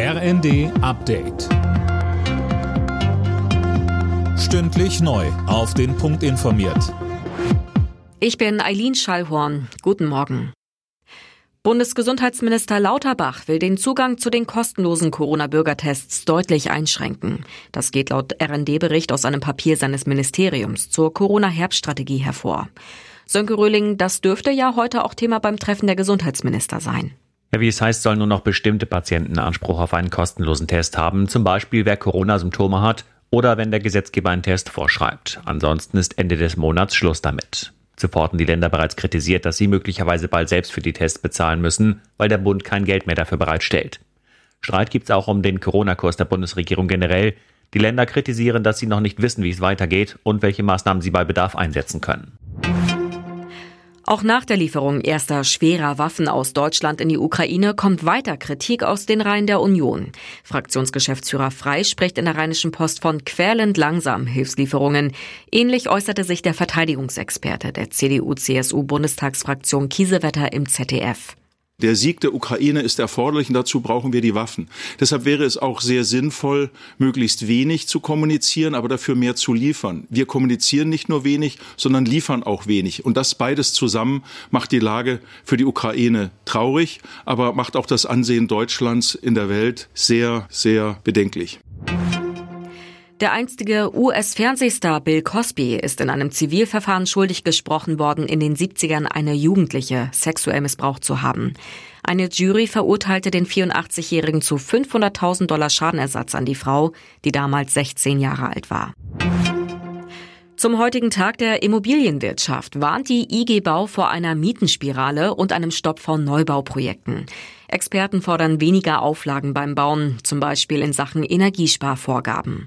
RND Update. Stündlich neu. Auf den Punkt informiert. Ich bin Eileen Schallhorn. Guten Morgen. Bundesgesundheitsminister Lauterbach will den Zugang zu den kostenlosen Corona-Bürgertests deutlich einschränken. Das geht laut RND-Bericht aus einem Papier seines Ministeriums zur Corona-Herbststrategie hervor. Sönke Röhling, das dürfte ja heute auch Thema beim Treffen der Gesundheitsminister sein. Ja, wie es heißt, sollen nur noch bestimmte Patienten Anspruch auf einen kostenlosen Test haben, zum Beispiel wer Corona-Symptome hat oder wenn der Gesetzgeber einen Test vorschreibt. Ansonsten ist Ende des Monats Schluss damit. Zuvor hatten die Länder bereits kritisiert, dass sie möglicherweise bald selbst für die Tests bezahlen müssen, weil der Bund kein Geld mehr dafür bereitstellt. Streit gibt es auch um den Corona-Kurs der Bundesregierung generell. Die Länder kritisieren, dass sie noch nicht wissen, wie es weitergeht und welche Maßnahmen sie bei Bedarf einsetzen können. Auch nach der Lieferung erster schwerer Waffen aus Deutschland in die Ukraine kommt weiter Kritik aus den Reihen der Union. Fraktionsgeschäftsführer Frei spricht in der Rheinischen Post von quälend langsam Hilfslieferungen. Ähnlich äußerte sich der Verteidigungsexperte der CDU-CSU-Bundestagsfraktion Kiesewetter im ZDF. Der Sieg der Ukraine ist erforderlich und dazu brauchen wir die Waffen. Deshalb wäre es auch sehr sinnvoll, möglichst wenig zu kommunizieren, aber dafür mehr zu liefern. Wir kommunizieren nicht nur wenig, sondern liefern auch wenig. Und das beides zusammen macht die Lage für die Ukraine traurig, aber macht auch das Ansehen Deutschlands in der Welt sehr, sehr bedenklich. Der einstige US-Fernsehstar Bill Cosby ist in einem Zivilverfahren schuldig gesprochen worden, in den 70ern eine Jugendliche sexuell missbraucht zu haben. Eine Jury verurteilte den 84-Jährigen zu 500.000 Dollar Schadenersatz an die Frau, die damals 16 Jahre alt war. Zum heutigen Tag der Immobilienwirtschaft warnt die IG Bau vor einer Mietenspirale und einem Stopp von Neubauprojekten. Experten fordern weniger Auflagen beim Bauen, zum Beispiel in Sachen Energiesparvorgaben.